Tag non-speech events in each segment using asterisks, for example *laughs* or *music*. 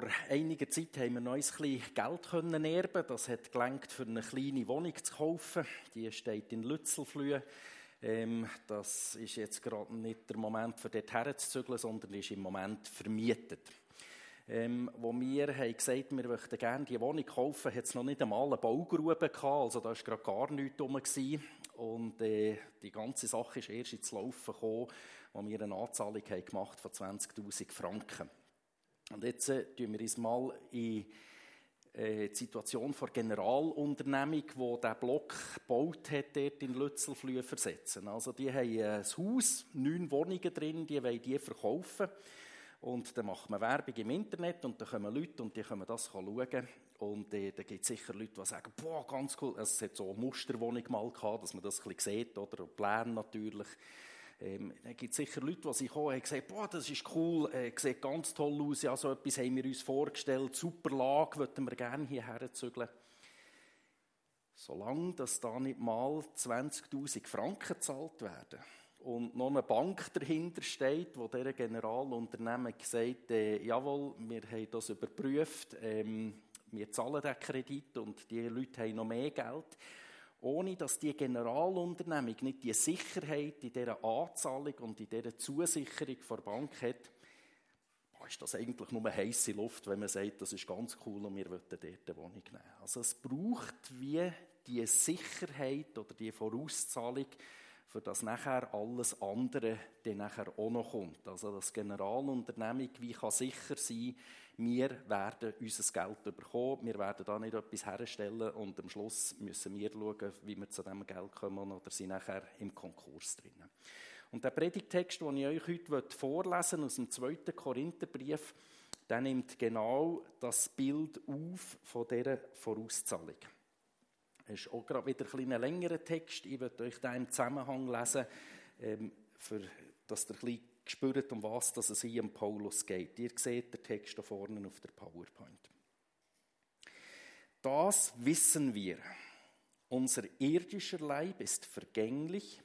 vor einiger Zeit haben wir noch ein bisschen Geld können erben. Das hat gelangt, für eine kleine Wohnung zu kaufen. Die steht in Lützelflühe. Ähm, das ist jetzt gerade nicht der Moment, für dort herzuzügeln, sondern ist im Moment vermietet. Ähm, wo wir haben gesagt wir möchten gerne die Wohnung kaufen, hat es noch nicht einmal eine Baugrube gehabt, also da war gerade gar nichts rum. Und äh, die ganze Sache ist erst ins Laufen gekommen, wo wir eine Anzahlung haben gemacht von 20'000 Franken. Und jetzt äh, tun wir uns mal in äh, die Situation der Generalunternehmung, die diesen Block gebaut hat, dort in Lützelflühe versetzen. Also die haben ein Haus, neun Wohnungen drin, die wollen die verkaufen. Und dann macht man Werbung im Internet und dann kommen Leute und die können das schauen. Und äh, da gibt es sicher Leute, die sagen, boah, ganz cool. Also, es hat so eine Musterwohnung mal gehabt, dass man das ein bisschen sieht, oder? Pläne natürlich. Ähm, da gibt sicher Leute, die sich kommen und gesagt boah, das ist cool, äh, sieht ganz toll aus, ja, so etwas haben wir uns vorgestellt, super Lage, würden wir gerne hierher zügeln. Solange dass da nicht mal 20'000 Franken gezahlt werden und noch eine Bank dahinter steht, wo dieser Generalunternehmen sagt, äh, jawohl, wir haben das überprüft, ähm, wir zahlen den Kredit und die Leute haben noch mehr Geld ohne dass die Generalunternehmung nicht die Sicherheit in dieser Anzahlung und in dieser Zusicherung der Bank hat, ist das eigentlich nur heiße Luft, wenn man sagt, das ist ganz cool und wir wollen dort eine Wohnung nehmen. Also es braucht wie die Sicherheit oder die Vorauszahlung, für das nachher alles andere dann nachher auch noch kommt. Also das Generalunternehmung wie kann sicher sein, wir werden unser Geld bekommen, wir werden da nicht etwas herstellen und am Schluss müssen wir schauen, wie wir zu diesem Geld kommen oder sind nachher im Konkurs drinnen. Und der Predigtext, den ich euch heute vorlesen aus dem 2. Korintherbrief, der nimmt genau das Bild auf von dieser Vorauszahlung. Es ist auch gerade wieder ein, ein längerer Text. Ich werde euch da im Zusammenhang lesen, ähm, für, dass ihr ein bisschen spürt, um was es hier im Paulus geht. Ihr seht den Text da vorne auf der PowerPoint. Das wissen wir. Unser irdischer Leib ist vergänglich.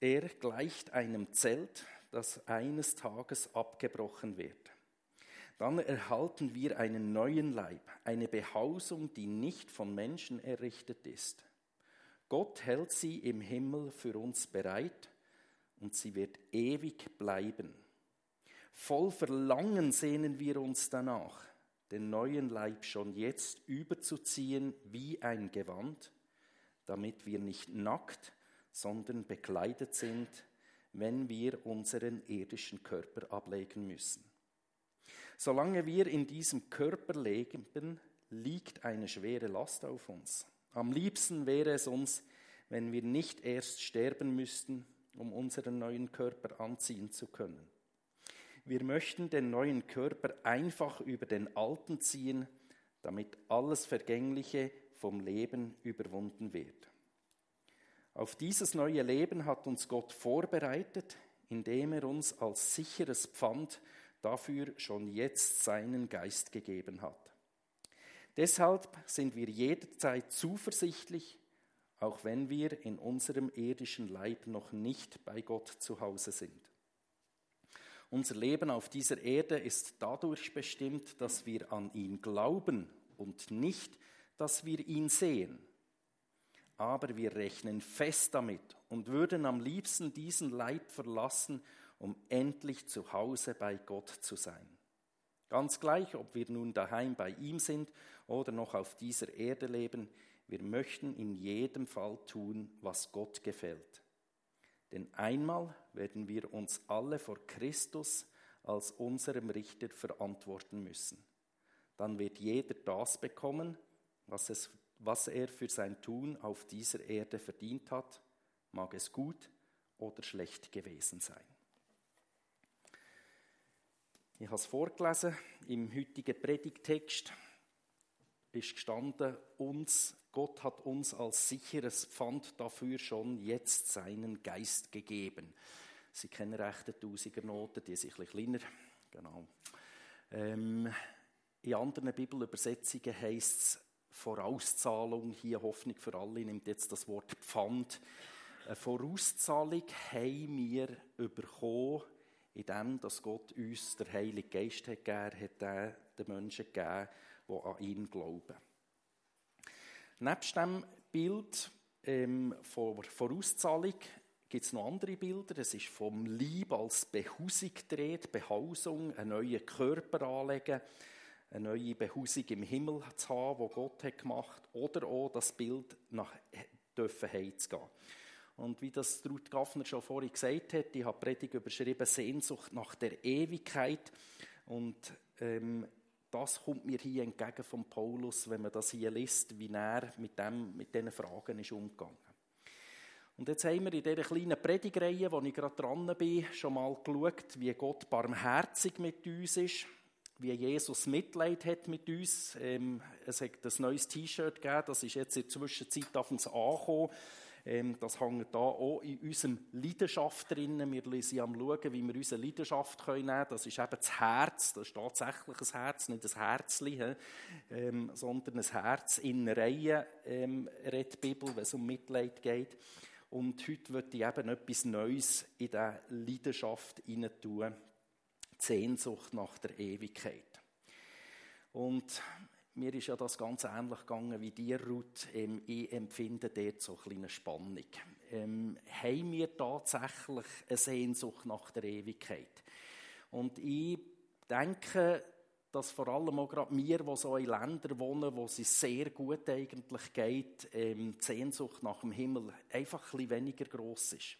Er gleicht einem Zelt, das eines Tages abgebrochen wird. Dann erhalten wir einen neuen Leib, eine Behausung, die nicht von Menschen errichtet ist. Gott hält sie im Himmel für uns bereit und sie wird ewig bleiben. Voll Verlangen sehnen wir uns danach, den neuen Leib schon jetzt überzuziehen wie ein Gewand, damit wir nicht nackt, sondern bekleidet sind, wenn wir unseren irdischen Körper ablegen müssen. Solange wir in diesem Körper leben, liegt eine schwere Last auf uns. Am liebsten wäre es uns, wenn wir nicht erst sterben müssten, um unseren neuen Körper anziehen zu können. Wir möchten den neuen Körper einfach über den alten ziehen, damit alles Vergängliche vom Leben überwunden wird. Auf dieses neue Leben hat uns Gott vorbereitet, indem er uns als sicheres Pfand dafür schon jetzt seinen Geist gegeben hat. Deshalb sind wir jederzeit zuversichtlich, auch wenn wir in unserem irdischen Leib noch nicht bei Gott zu Hause sind. Unser Leben auf dieser Erde ist dadurch bestimmt, dass wir an ihn glauben und nicht, dass wir ihn sehen. Aber wir rechnen fest damit und würden am liebsten diesen Leib verlassen um endlich zu Hause bei Gott zu sein. Ganz gleich, ob wir nun daheim bei ihm sind oder noch auf dieser Erde leben, wir möchten in jedem Fall tun, was Gott gefällt. Denn einmal werden wir uns alle vor Christus als unserem Richter verantworten müssen. Dann wird jeder das bekommen, was, es, was er für sein Tun auf dieser Erde verdient hat, mag es gut oder schlecht gewesen sein. Ich habe es vorgelesen, im heutigen Predigtext ist gestanden, uns, Gott hat uns als sicheres Pfand dafür schon jetzt seinen Geist gegeben. Sie kennen rechte Tausiger-Noten, die sind ein kleiner. Genau. Ähm, in anderen Bibelübersetzungen heißt es Vorauszahlung, hier Hoffnung für alle, nimmt jetzt das Wort Pfand. Eine Vorauszahlung haben wir bekommen in dem, dass Gott uns der Heilige Geist hat gegeben, hat den Menschen gegeben, die an ihn glauben. Nebst dem Bild ähm, von Vorauszahlung gibt es noch andere Bilder. Es ist vom Lieb als Behausung gedreht, Behausung, einen neuen Körper anlegen, eine neue Behausung im Himmel zu haben, wo Gott hat gemacht, oder auch das Bild nach dürfen heimzugehen. Und wie das Ruth Gaffner schon vorhin gesagt hat, ich habe Predigt überschrieben, Sehnsucht nach der Ewigkeit. Und ähm, das kommt mir hier entgegen von Paulus, wenn man das hier liest, wie er mit, dem, mit diesen Fragen ist umgegangen. Und jetzt haben wir in dieser kleinen Predigreihe, wo ich gerade dran bin, schon mal geschaut, wie Gott barmherzig mit uns ist, wie Jesus Mitleid hat mit uns. Ähm, es hat ein neues T-Shirt gegeben, das ist jetzt in der Zwischenzeit auf uns angekommen. Ähm, das hängt da auch in unserem Leidenschaft drin. Wir sind am schauen, wie wir unsere Leidenschaft nehmen können. Das ist eben das Herz. Das ist tatsächlich ein Herz, nicht ein Herzli, ähm, sondern ein Herz in Reihen, ähm, redet die Bibel, wenn es um Mitleid geht. Und heute wird ich eben etwas Neues in diese Leidenschaft hinein tun. Die Sehnsucht nach der Ewigkeit. Und mir ist ja das ganz ähnlich gegangen wie dir, Ruth. Ähm, ich empfinde dort so eine Spannung. Ähm, haben wir tatsächlich eine Sehnsucht nach der Ewigkeit? Und ich denke, dass vor allem auch gerade wir, die so in Ländern wohnen, wo es sehr gut eigentlich geht, ähm, die Sehnsucht nach dem Himmel einfach ein bisschen weniger gross ist.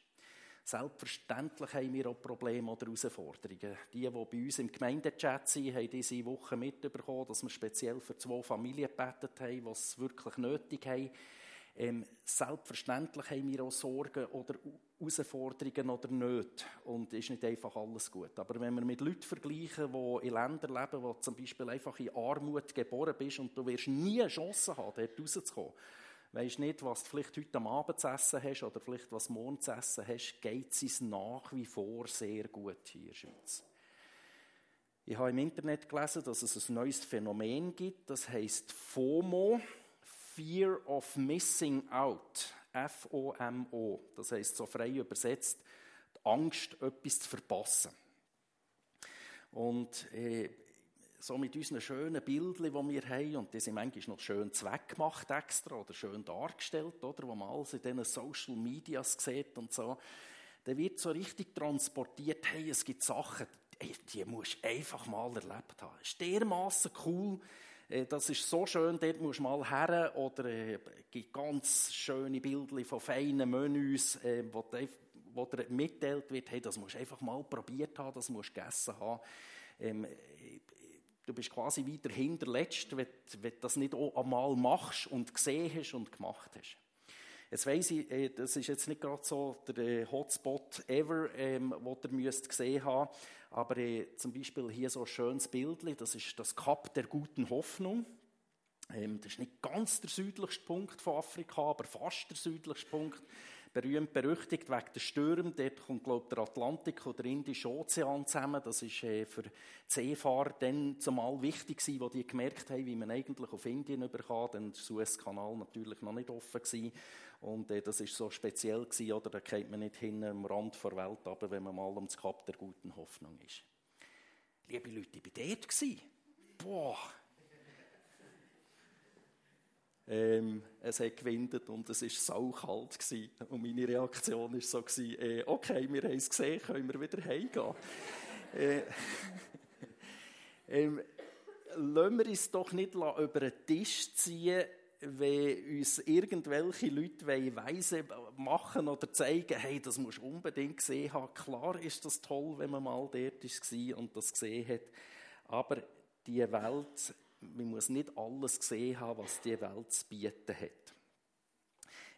Selbstverständlich haben wir auch Probleme oder Herausforderungen. Die, die bei uns im Gemeindechat sind, haben diese Woche mitbekommen, dass wir speziell für zwei Familien gebetet haben, die es wirklich nötig haben. Ähm, selbstverständlich haben wir auch Sorgen oder Herausforderungen oder nicht. Und es ist nicht einfach alles gut. Aber wenn wir mit Leuten vergleichen, die in Ländern leben, wo zum Beispiel einfach in Armut geboren bist und du wirst nie eine Chance haben, dort rauszukommen, weisst nicht, was du vielleicht heute Abend zu essen hast oder vielleicht was morgen zu essen hast, geht es nach wie vor sehr gut hier in der Schweiz. Ich habe im Internet gelesen, dass es ein neues Phänomen gibt, das heißt FOMO, Fear of Missing Out, F-O-M-O, das heißt so frei übersetzt, die Angst, etwas zu verpassen. Und äh, so mit unseren schönen Bildchen, die wir haben, und die sind manchmal noch schön zweckgemacht extra oder schön dargestellt, oder, wo man alles in diesen Social Medias sieht und so, dann wird so richtig transportiert, hey, es gibt Sachen, die musst du einfach mal erlebt haben. Ist dermassen cool, äh, das ist so schön, dort musst du mal her, oder es äh, gibt ganz schöne Bilder von feinen Menüs, äh, wo, wo dir mitteilt wird, hey, das musst du einfach mal probiert haben, das musst du gegessen haben. Ähm, Du bist quasi wieder hinterletzt, wenn, wenn du das nicht auch einmal machst und gesehen hast und gemacht hast. Jetzt weiss ich, äh, das ist jetzt nicht gerade so der äh, Hotspot ever, ähm, den ihr müsst gesehen haben, aber äh, zum Beispiel hier so ein schönes Bild, das ist das Kap der guten Hoffnung. Ähm, das ist nicht ganz der südlichste Punkt von Afrika, aber fast der südlichste Punkt berühmt berüchtigt wegen der Stürme. Dort kommt, glaube ich, der Atlantik oder der Indische Ozean zusammen. Das ist äh, für die Seefahrer dann zumal wichtig gewesen, wo die gemerkt haben, wie man eigentlich auf Indien überkam. Dann war der Suezkanal natürlich noch nicht offen gewesen. Und äh, das ist so speziell gewesen, oder? Da geht man nicht hin am Rand der Welt, aber wenn man mal ums Kap der guten Hoffnung ist. Liebe Leute, ich war dort. Boah, ähm, es hat gewindet und es war saukalt. Gewesen. Und meine Reaktion war so, gewesen, äh, okay, wir haben es gesehen, können wir wieder heimgehen. äh, *laughs* ähm, lassen wir uns doch nicht über den Tisch ziehen, wenn uns irgendwelche Leute weise machen oder zeigen, hey, das musst du unbedingt gesehen haben. Klar ist das toll, wenn man mal dort war und das gesehen hat. Aber die Welt man muss nicht alles gesehen haben, was die Welt zu bieten hat.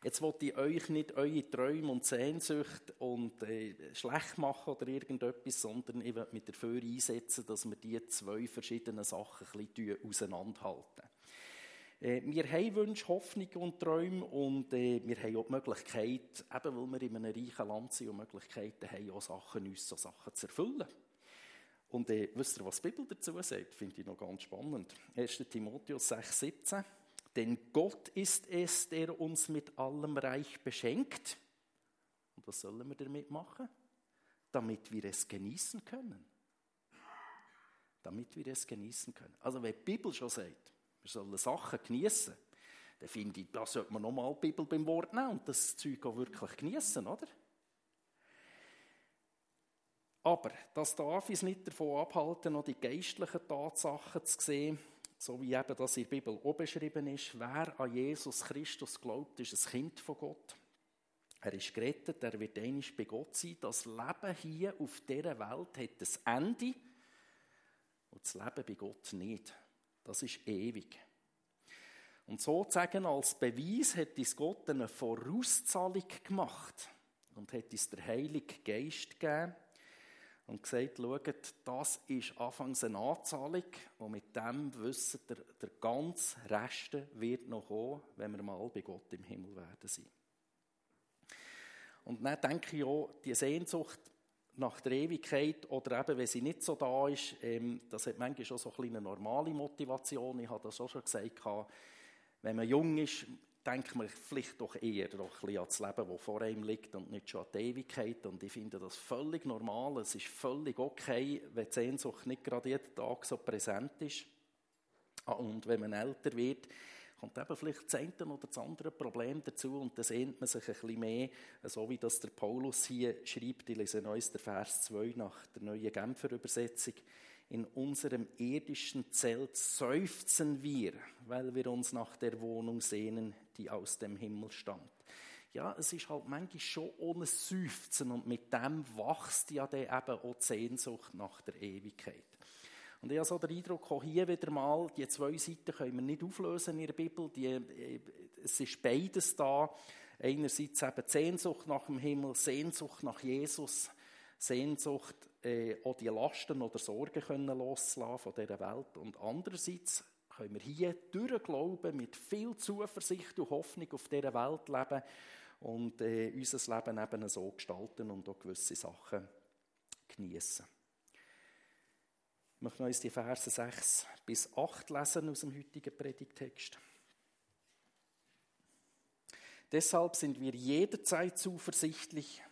Jetzt wollte ich euch nicht eure Träume und Sehnsucht und äh, schlecht machen oder irgendetwas, sondern ich will mich dafür einsetzen, dass wir diese zwei verschiedenen Sachen ein bisschen auseinanderhalten. Äh, wir haben Wünsche, Hoffnung und Träume und äh, wir haben auch die Möglichkeit, eben weil wir in einem reichen Land sind und Möglichkeiten haben, auch Sachen, uns so Sachen zu erfüllen. Und äh, wisst ihr, was die Bibel dazu sagt? Finde ich noch ganz spannend. 1. Timotheus 6, 17. Denn Gott ist es, der uns mit allem Reich beschenkt. Und was sollen wir damit machen? damit wir es genießen können. Damit wir es genießen können. Also wenn die Bibel schon sagt, wir sollen Sachen genießen, dann finde ich, da sollte man nochmal die Bibel beim Wort nehmen und das Zeug auch wirklich genießen, oder? Aber das darf uns nicht davon abhalten, noch die geistlichen Tatsachen zu sehen, so wie eben das in der Bibel auch beschrieben ist. Wer an Jesus Christus glaubt, ist ein Kind von Gott. Er ist gerettet, er wird einmal bei Gott sein. Das Leben hier auf dieser Welt hat ein Ende und das Leben bei Gott nicht. Das ist ewig. Und sozusagen als Beweis hat uns Gott eine Vorauszahlung gemacht und hat uns der Heilige Geist gegeben und gesagt, schaut, das ist anfangs eine Anzahlung und mit dem wissen der, der ganze Rest wird noch kommen, wenn wir mal bei Gott im Himmel werden sein. Und dann denke ich auch, die Sehnsucht nach der Ewigkeit oder eben, wenn sie nicht so da ist, ähm, das hat manchmal schon so eine normale Motivation. Ich habe das auch schon gesagt, wenn man jung ist, denkt man vielleicht doch eher doch ein an das Leben, das vor einem liegt und nicht schon an die Ewigkeit. Und ich finde das völlig normal. Es ist völlig okay, wenn die Sehnsucht nicht gerade jeden Tag so präsent ist. Ah, und wenn man älter wird, kommt eben vielleicht das eine oder das andere Problem dazu und dann sehnt man sich ein bisschen mehr, so wie das der Paulus hier schreibt. Ich lese neues der Vers 2 nach der neuen Genfer Übersetzung in unserem irdischen Zelt seufzen wir, weil wir uns nach der Wohnung sehnen, die aus dem Himmel stammt. Ja, es ist halt manchmal schon ohne Seufzen und mit dem wächst ja dann eben auch die Sehnsucht nach der Ewigkeit. Und ich habe so den Eindruck, auch hier wieder mal, die zwei Seiten können wir nicht auflösen in der Bibel. Die, äh, es ist beides da. Einerseits eben Sehnsucht nach dem Himmel, Sehnsucht nach Jesus, Sehnsucht äh, auch die Lasten oder Sorgen können loslassen von dieser Welt. Und andererseits können wir hier durch Glauben mit viel Zuversicht und Hoffnung auf dieser Welt leben und äh, unser Leben eben so gestalten und auch gewisse Sachen genießen. Ich möchte uns die Verse 6 bis 8 lesen aus dem heutigen Predigtext. Deshalb sind wir jederzeit zuversichtlich,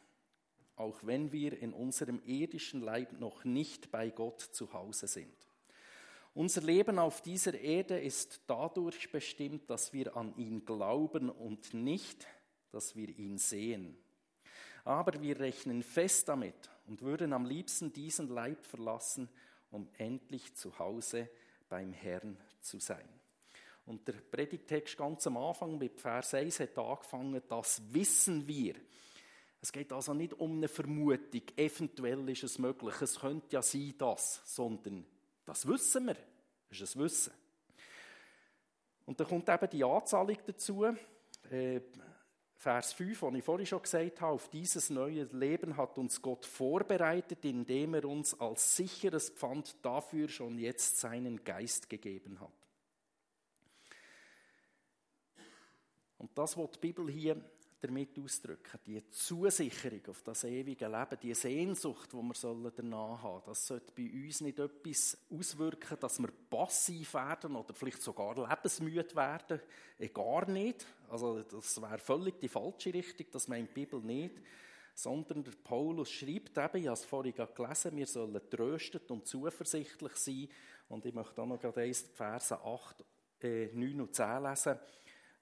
auch wenn wir in unserem irdischen Leib noch nicht bei Gott zu Hause sind. Unser Leben auf dieser Erde ist dadurch bestimmt, dass wir an ihn glauben und nicht, dass wir ihn sehen. Aber wir rechnen fest damit und würden am liebsten diesen Leib verlassen, um endlich zu Hause beim Herrn zu sein. Und der Predigtext ganz am Anfang mit Vers 1 hat angefangen, das wissen wir. Es geht also nicht um eine Vermutung, eventuell ist es möglich, es könnte ja sein, das, sondern das wissen wir. Das ist ein Wissen. Und dann kommt eben die Anzahlung dazu. Äh, Vers 5, den ich vorhin schon gesagt habe, auf dieses neue Leben hat uns Gott vorbereitet, indem er uns als sicheres Pfand dafür schon jetzt seinen Geist gegeben hat. Und das, was die Bibel hier damit ausdrücken. Die Zusicherung auf das ewige Leben, die Sehnsucht, die wir danach haben das sollte bei uns nicht etwas auswirken, dass wir passiv werden oder vielleicht sogar lebensmüde werden. Eh, gar nicht. Also das wäre völlig die falsche Richtung, das meint die Bibel nicht. Sondern der Paulus schreibt eben, ich habe es vorhin gelesen, wir sollen tröstet und zuversichtlich sein. Und ich möchte auch noch gerade eins, Verse 8, äh, 9 und 10 lesen,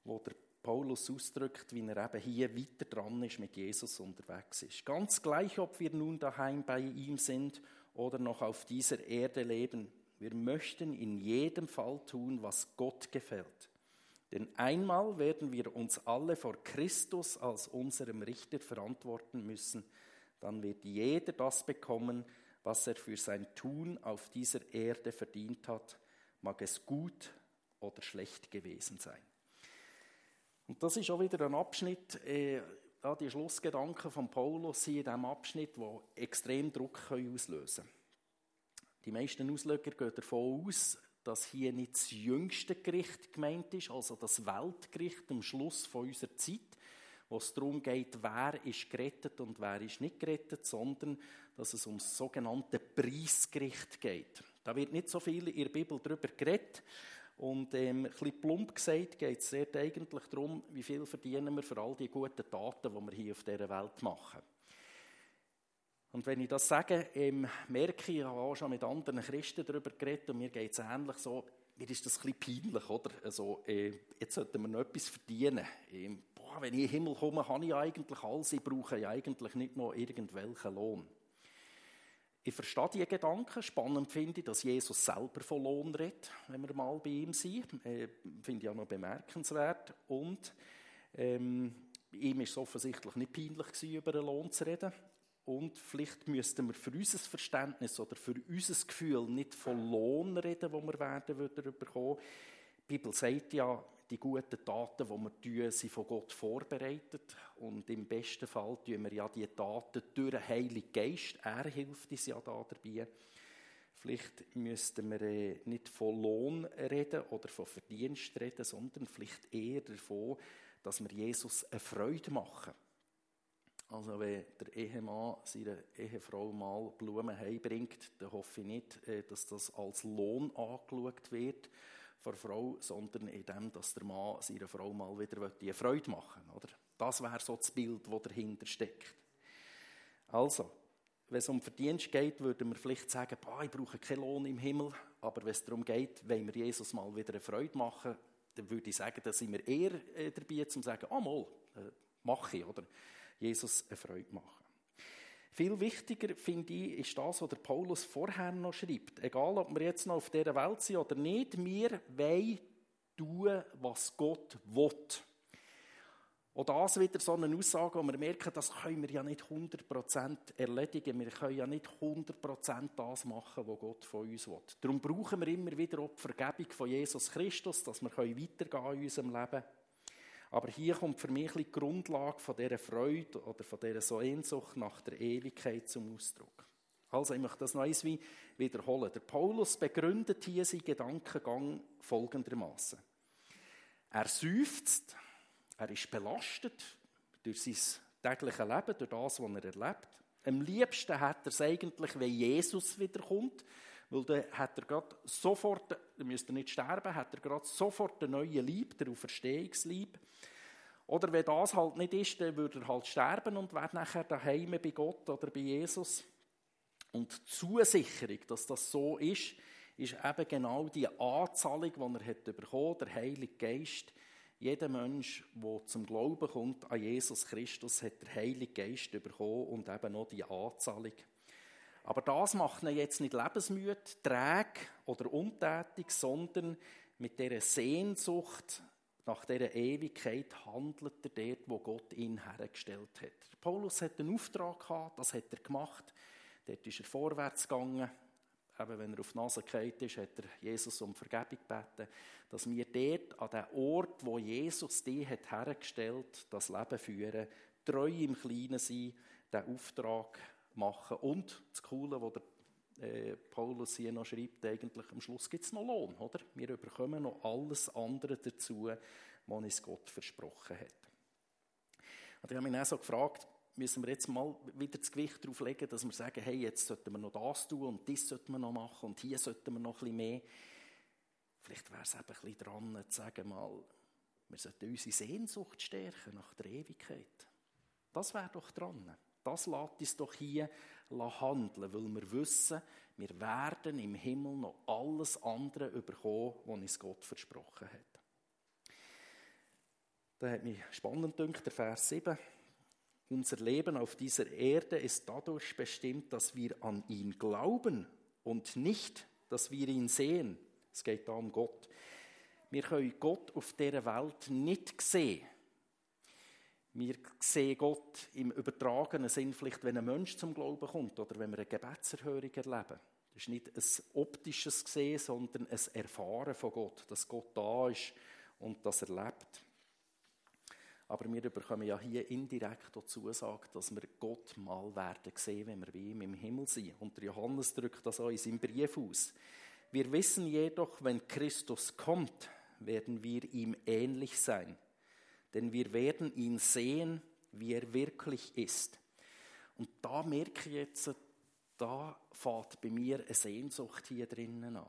wo der Paulus ausdrückt, wie er eben hier weiter dran ist, mit Jesus unterwegs ist. Ganz gleich, ob wir nun daheim bei ihm sind oder noch auf dieser Erde leben, wir möchten in jedem Fall tun, was Gott gefällt. Denn einmal werden wir uns alle vor Christus als unserem Richter verantworten müssen. Dann wird jeder das bekommen, was er für sein Tun auf dieser Erde verdient hat, mag es gut oder schlecht gewesen sein. Und das ist auch wieder ein Abschnitt, äh, die Schlussgedanken von Paulus hier in diesem Abschnitt, wo extrem Druck auslösen können. Die meisten Ausleger gehen davon aus, dass hier nicht das jüngste Gericht gemeint ist, also das Weltgericht am Schluss von unserer Zeit, wo es darum geht, wer ist gerettet und wer ist nicht gerettet, sondern dass es um das sogenannte Preisgericht geht. Da wird nicht so viel in der Bibel darüber geredet, und ähm, ein bisschen plump gesagt geht es eigentlich darum, wie viel verdienen wir für all die guten Taten, die wir hier auf dieser Welt machen. Und wenn ich das sage, ähm, merke ich, ich habe auch schon mit anderen Christen darüber geredet und mir geht es ähnlich so, mir ist das ein peinlich, oder? Also, äh, jetzt sollten wir noch etwas verdienen. Ähm, boah, wenn ich in den Himmel komme, habe ich eigentlich alles, ich brauche ja eigentlich nicht noch irgendwelchen Lohn. Ich verstehe diese Gedanken. Spannend finde ich, dass Jesus selber von Lohn redet, wenn wir mal bei ihm sind. Äh, finde ich auch noch bemerkenswert. Und ähm, ihm ist es offensichtlich nicht peinlich gewesen, über einen Lohn zu reden. Und vielleicht müssten wir für unser Verständnis oder für unser Gefühl nicht von Lohn reden, wo wir werden würden. Die Bibel sagt ja, die guten Taten, die wir tun, sind von Gott vorbereitet. Und im besten Fall tun wir ja die Taten durch den Heiligen Geist. Er hilft uns ja da dabei. Vielleicht müssten wir äh, nicht von Lohn reden oder von Verdienst reden, sondern vielleicht eher davon, dass wir Jesus eine Freude machen. Also wenn der Ehemann seiner Ehefrau mal Blumen heimbringt, dann hoffe ich nicht, äh, dass das als Lohn angeschaut wird der Frau, sondern in dem, dass der Mann seiner Frau mal wieder eine Freude machen will. Das wäre so das Bild, das dahinter steckt. Also, wenn es um Verdienst geht, würden wir vielleicht sagen, boah, ich brauche keinen Lohn im Himmel. Aber wenn es darum geht, wenn wir Jesus mal wieder eine Freude machen, dann würde ich sagen, da sind wir eher äh, dabei, zu sagen, ah, mal, äh, mache ich, oder? Jesus eine Freude machen. Viel wichtiger, finde ich, ist das, was der Paulus vorher noch schreibt. Egal, ob wir jetzt noch auf dieser Welt sind oder nicht, wir wollen tun, was Gott will. Und das wieder so eine Aussage, wo wir merken, das können wir ja nicht 100% erledigen. Wir können ja nicht 100% das machen, was Gott von uns will. Darum brauchen wir immer wieder auch die Vergebung von Jesus Christus, dass wir weitergehen in unserem Leben. Aber hier kommt für mich die Grundlage von dieser Freude oder von dieser Sehnsucht nach der Ewigkeit zum Ausdruck. Also, ich möchte das noch einmal wiederholen. Der Paulus begründet hier seinen Gedankengang folgendermaßen: Er seufzt, er ist belastet durch sein tägliches Leben, durch das, was er erlebt. Am liebsten hat er es eigentlich, wenn Jesus wiederkommt, weil dann hat er gerade sofort, er müsste nicht sterben, hat er gerade sofort einen neuen Lieb, der Auferstehungslieb. Oder wenn das halt nicht ist, dann würde er halt sterben und wäre nachher daheim bei Gott oder bei Jesus. Und die Zusicherung, dass das so ist, ist eben genau die Anzahlung, die er hat bekommen, der Heilige Geist. Jeder Mensch, der zum Glauben kommt an Jesus Christus, hat der Heilige Geist bekommen und eben noch die Anzahlung. Aber das macht ihn jetzt nicht lebensmüde, träge oder untätig, sondern mit dieser Sehnsucht nach dieser Ewigkeit handelt er dort, wo Gott ihn hergestellt hat. Paulus hat einen Auftrag gehabt, das hat er gemacht. Dort ist er vorwärts gegangen. Eben, wenn er auf die Nase gefallen ist, hat er Jesus um Vergebung gebeten, dass wir dort an dem Ort, wo Jesus die hat hergestellt, das Leben führen, treu im Kleinen sein, den Auftrag machen. Und das Coole, was der äh, Paulus hier noch schreibt, eigentlich am Schluss gibt es noch Lohn. Oder? Wir bekommen noch alles andere dazu, was uns Gott versprochen hat. Und ich habe mich auch so gefragt, müssen wir jetzt mal wieder das Gewicht darauf legen, dass wir sagen, hey, jetzt sollten wir noch das tun und das sollten wir noch machen und hier sollten wir noch ein bisschen mehr. Vielleicht wäre es eben ein bisschen dran, zu sagen mal, wir sollten unsere Sehnsucht stärken nach der Ewigkeit. Das wäre doch dran. Das lässt uns doch hier handeln, weil wir wissen, wir werden im Himmel noch alles andere überkommen, was uns Gott versprochen hat. Da hat mich spannend gedacht, der Vers 7. Unser Leben auf dieser Erde ist dadurch bestimmt, dass wir an ihn glauben und nicht, dass wir ihn sehen. Es geht da um Gott. Wir können Gott auf dieser Welt nicht sehen. Wir sehen Gott im übertragenen Sinn, vielleicht wenn ein Mensch zum Glauben kommt oder wenn wir eine Gebetserhörung erleben. Das ist nicht ein optisches Sehen, sondern ein Erfahren von Gott, dass Gott da ist und dass er lebt. Aber wir bekommen ja hier indirekt auch Zusage, dass wir Gott mal werden sehen, wenn wir bei ihm im Himmel sind. Und Johannes drückt das auch in seinem Brief aus. Wir wissen jedoch, wenn Christus kommt, werden wir ihm ähnlich sein denn wir werden ihn sehen, wie er wirklich ist. Und da merke ich jetzt, da fährt bei mir eine Sehnsucht hier drinnen an.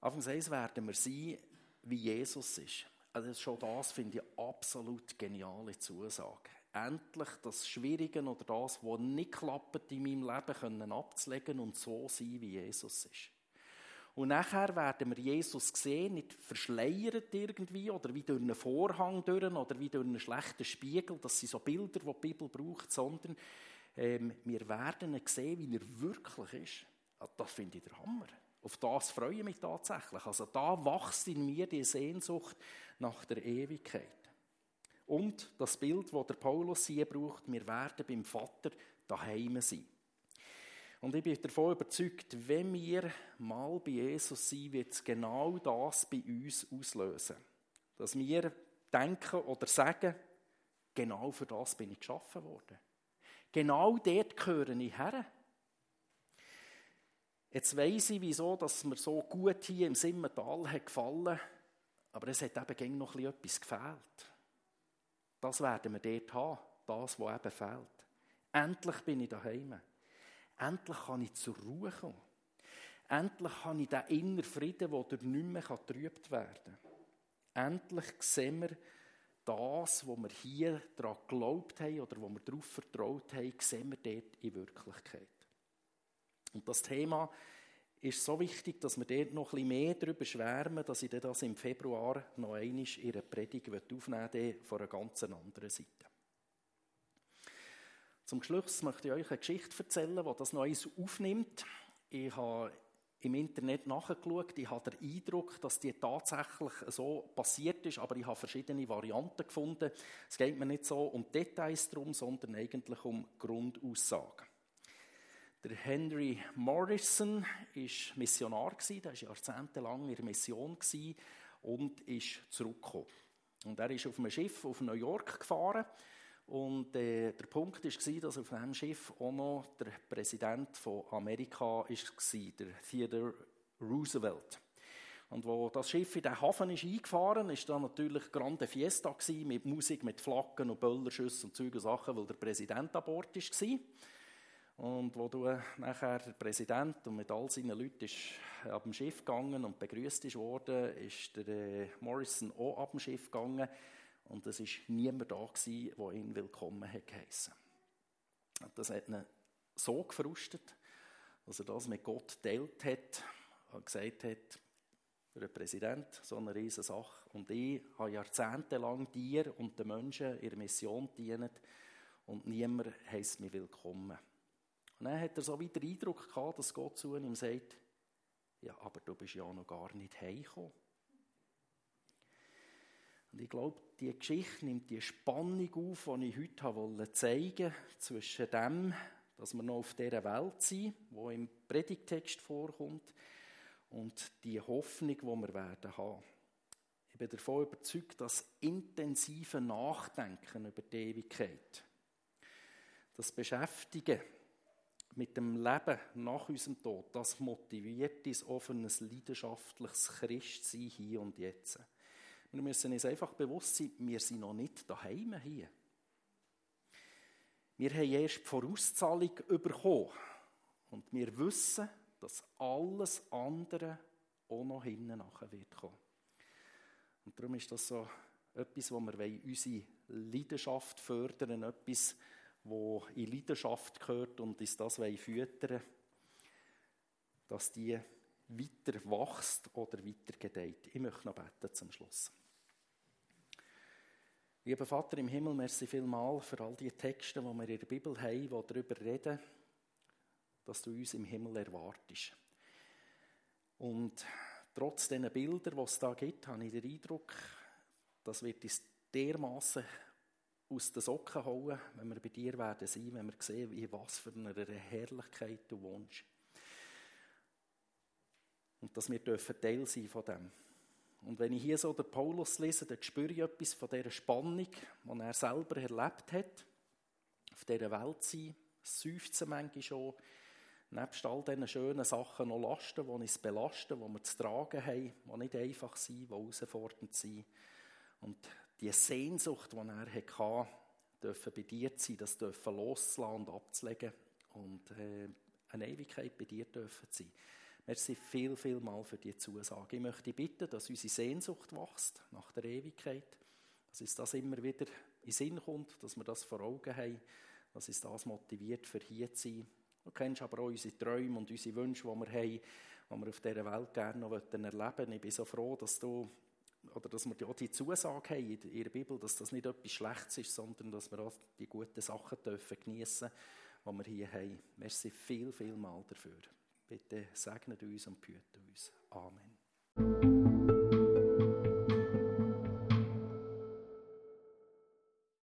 Anfangs eins werden wir sein, wie Jesus ist. Also schon das finde ich absolut geniale Zusage. endlich das Schwierige oder das, was nicht klappt in meinem Leben, können abzulegen und so sein, wie Jesus ist. Und nachher werden wir Jesus sehen, nicht verschleiert irgendwie oder wie durch einen Vorhang durch oder wie durch einen schlechten Spiegel. Das sind so Bilder, die die Bibel braucht, sondern ähm, wir werden ihn sehen, wie er wirklich ist. Also das finde ich der Hammer. Auf das freue ich mich tatsächlich. Also da wächst in mir die Sehnsucht nach der Ewigkeit. Und das Bild, das der Paulus hier braucht, wir werden beim Vater daheim sein. Und ich bin davon überzeugt, wenn wir mal bei Jesus sind, wird es genau das bei uns auslösen. Dass wir denken oder sagen, genau für das bin ich geschaffen worden. Genau dort gehöre ich her. Jetzt weiss ich, wieso dass mir so gut hier im Simmental hat aber es hat eben noch etwas gefehlt. Das werden wir dort haben, das, was eben fehlt. Endlich bin ich daheim. Endlich kann ich zur Ruhe kommen. Endlich habe ich den inneren Frieden, der durch nichts mehr getrübt werden kann. Endlich sehen wir das, was wir hier daran geglaubt haben oder wo wir darauf vertraut haben, sehen wir dort in Wirklichkeit. Und das Thema ist so wichtig, dass wir dort noch bisschen mehr darüber schwärmen, dass ich das im Februar noch einmal in einer Predigt aufnehmen will, von einer ganz anderen Seite. Zum Schluss möchte ich euch eine Geschichte erzählen, die das eins aufnimmt. Ich habe im Internet nachgeschaut. Ich habe den Eindruck, dass die tatsächlich so passiert ist, aber ich habe verschiedene Varianten gefunden. Es geht mir nicht so um Details darum, sondern eigentlich um Grundaussagen. Der Henry Morrison war Missionar, er war jahrzehntelang in der Mission und ist zurückgekommen. Und er ist auf einem Schiff auf New York gefahren und äh, der Punkt war, dass auf diesem Schiff auch noch der Präsident von Amerika war, der Theodore Roosevelt. Und wo das Schiff in den Hafen ist eingefahren ist, war da natürlich grande Fiesta gewesen, mit Musik, mit Flaggen und Böllerschüssen und Zeug und Sachen, weil der Präsident an Bord war. Und wo du nachher der Präsident und mit all seinen Leuten ist ab dem Schiff gegangen und begrüßt worden, ist der äh, Morrison auch ab dem Schiff gegangen und es ist niemand da der ihn willkommen hat. Das hat ihn so gefrustet, dass er das mit Gott teilt hat und gesagt hat, einen Präsident so eine riesige Sache. Und ich habe jahrzehntelang dir und den Menschen der Mission gedient und niemand heisst mich willkommen. Und dann hat er so wieder den Eindruck gehabt, dass Gott zu ihm sagt, ja, aber du bist ja noch gar nicht heimgekommen. Und ich glaube, die Geschichte nimmt die Spannung auf, die ich heute zeigen wollte, zwischen dem, dass wir noch auf dieser Welt sind, wo im Predigtext vorkommt, und die Hoffnung, die wir werden haben. Ich bin davon überzeugt, dass intensive Nachdenken über die Ewigkeit, das Beschäftigen mit dem Leben nach unserem Tod, das motiviert uns auf ein leidenschaftliches Christsein hier und jetzt. Wir müssen uns einfach bewusst sein, wir sind noch nicht daheim hier. Wir haben erst die Vorauszahlung bekommen. Und wir wissen, dass alles andere auch noch hinten nachher wird kommen. Und darum ist das so etwas, wo wir unsere Leidenschaft fördern, etwas, wo in Leidenschaft gehört und uns das füttern dass die weiter wächst oder weiter gedeiht. Ich möchte noch beten zum Schluss. Lieber Vater im Himmel, merci vielmal für all die Texte, die wir in der Bibel haben, die darüber reden, dass du uns im Himmel erwartest. Und trotz diesen Bildern, die es da gibt, habe ich den Eindruck, das wird uns dermaßen aus den Socken hauen, wenn wir bei dir werden sein, wenn wir sehen, in was für einer Herrlichkeit du wohnst. Und dass wir dürfen Teil sein von dem. Und wenn ich hier so den Paulus lese, dann spüre ich etwas von dieser Spannung, die er selber erlebt hat, auf dieser Welt sein, seufzen manchmal schon, nebst all diesen schönen Sachen noch Lasten, die uns belasten, die wir zu tragen haben, die nicht einfach sind, die herausfordernd sind. Und die Sehnsucht, die er hatte, dürfen bei dir sein, das dürfen loszulassen und abzulegen und äh, eine Ewigkeit bei dir dürfen sein. Merci viel, viel mal für die Zusage. Ich möchte bitten, dass unsere Sehnsucht wächst nach der Ewigkeit, dass uns das immer wieder in Sinn kommt, dass wir das vor Augen haben, dass uns das motiviert, für hier zu sein. Du kennst aber auch unsere Träume und unsere Wünsche, die wir haben, die wir auf dieser Welt gerne noch erleben wollen. Ich bin so froh, dass du oder dass wir auch die Zusage haben in der Bibel, dass das nicht etwas Schlechtes ist, sondern dass wir auch die guten Sachen dürfen geniessen dürfen, die wir hier haben. Merci viel, viel mal dafür. Bitte segnet uns und behüte uns. Amen.